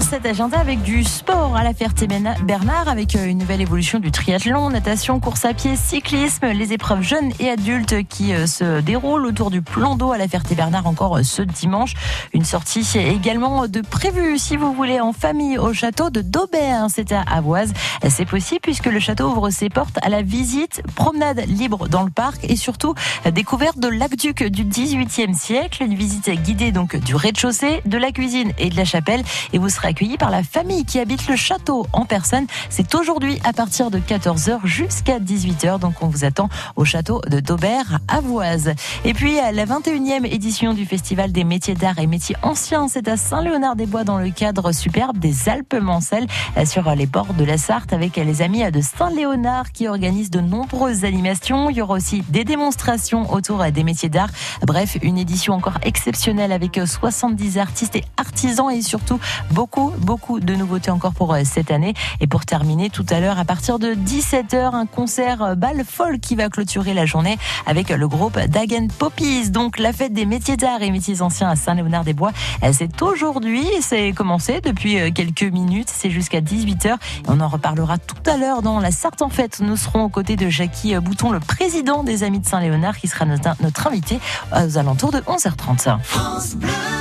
Cet agenda avec du sport à la Ferté-Bernard avec euh, une nouvelle évolution du triathlon, natation, course à pied, cyclisme, les épreuves jeunes et adultes qui euh, se déroulent autour du plan d'eau à la Ferté-Bernard encore euh, ce dimanche. Une sortie également de prévue si vous voulez en famille au château de Daubert, c'est à Avoise. C'est possible puisque le château ouvre ses portes à la visite, promenade libre dans le parc et surtout découverte de l'aqueduc du 18e siècle, une visite guidée donc du rez-de-chaussée, de la cuisine et de la chapelle et vous serez accueilli par la famille qui habite le château en personne. C'est aujourd'hui à partir de 14h jusqu'à 18h. Donc on vous attend au château de Daubert à Voise. Et puis la 21e édition du Festival des métiers d'art et métiers anciens, c'est à Saint-Léonard-des-Bois dans le cadre superbe des Alpes-Mancelles sur les bords de la Sarthe avec les amis de Saint-Léonard qui organisent de nombreuses animations. Il y aura aussi des démonstrations autour des métiers d'art. Bref, une édition encore exceptionnelle avec 70 artistes et artisans et surtout beaucoup, beaucoup de nouveautés encore pour euh, cette année. Et pour terminer tout à l'heure, à partir de 17h, un concert euh, bal folk qui va clôturer la journée avec le groupe Dagen Poppies. Donc la fête des métiers d'art et métiers anciens à Saint-Léonard-des-Bois, euh, c'est aujourd'hui. C'est commencé depuis quelques minutes. C'est jusqu'à 18h. On en reparlera tout à l'heure dans la Sarthe en fête. Nous serons aux côtés de Jackie Bouton, le président des Amis de Saint-Léonard, qui sera notre, notre invité aux alentours de 11h30. France Bleu.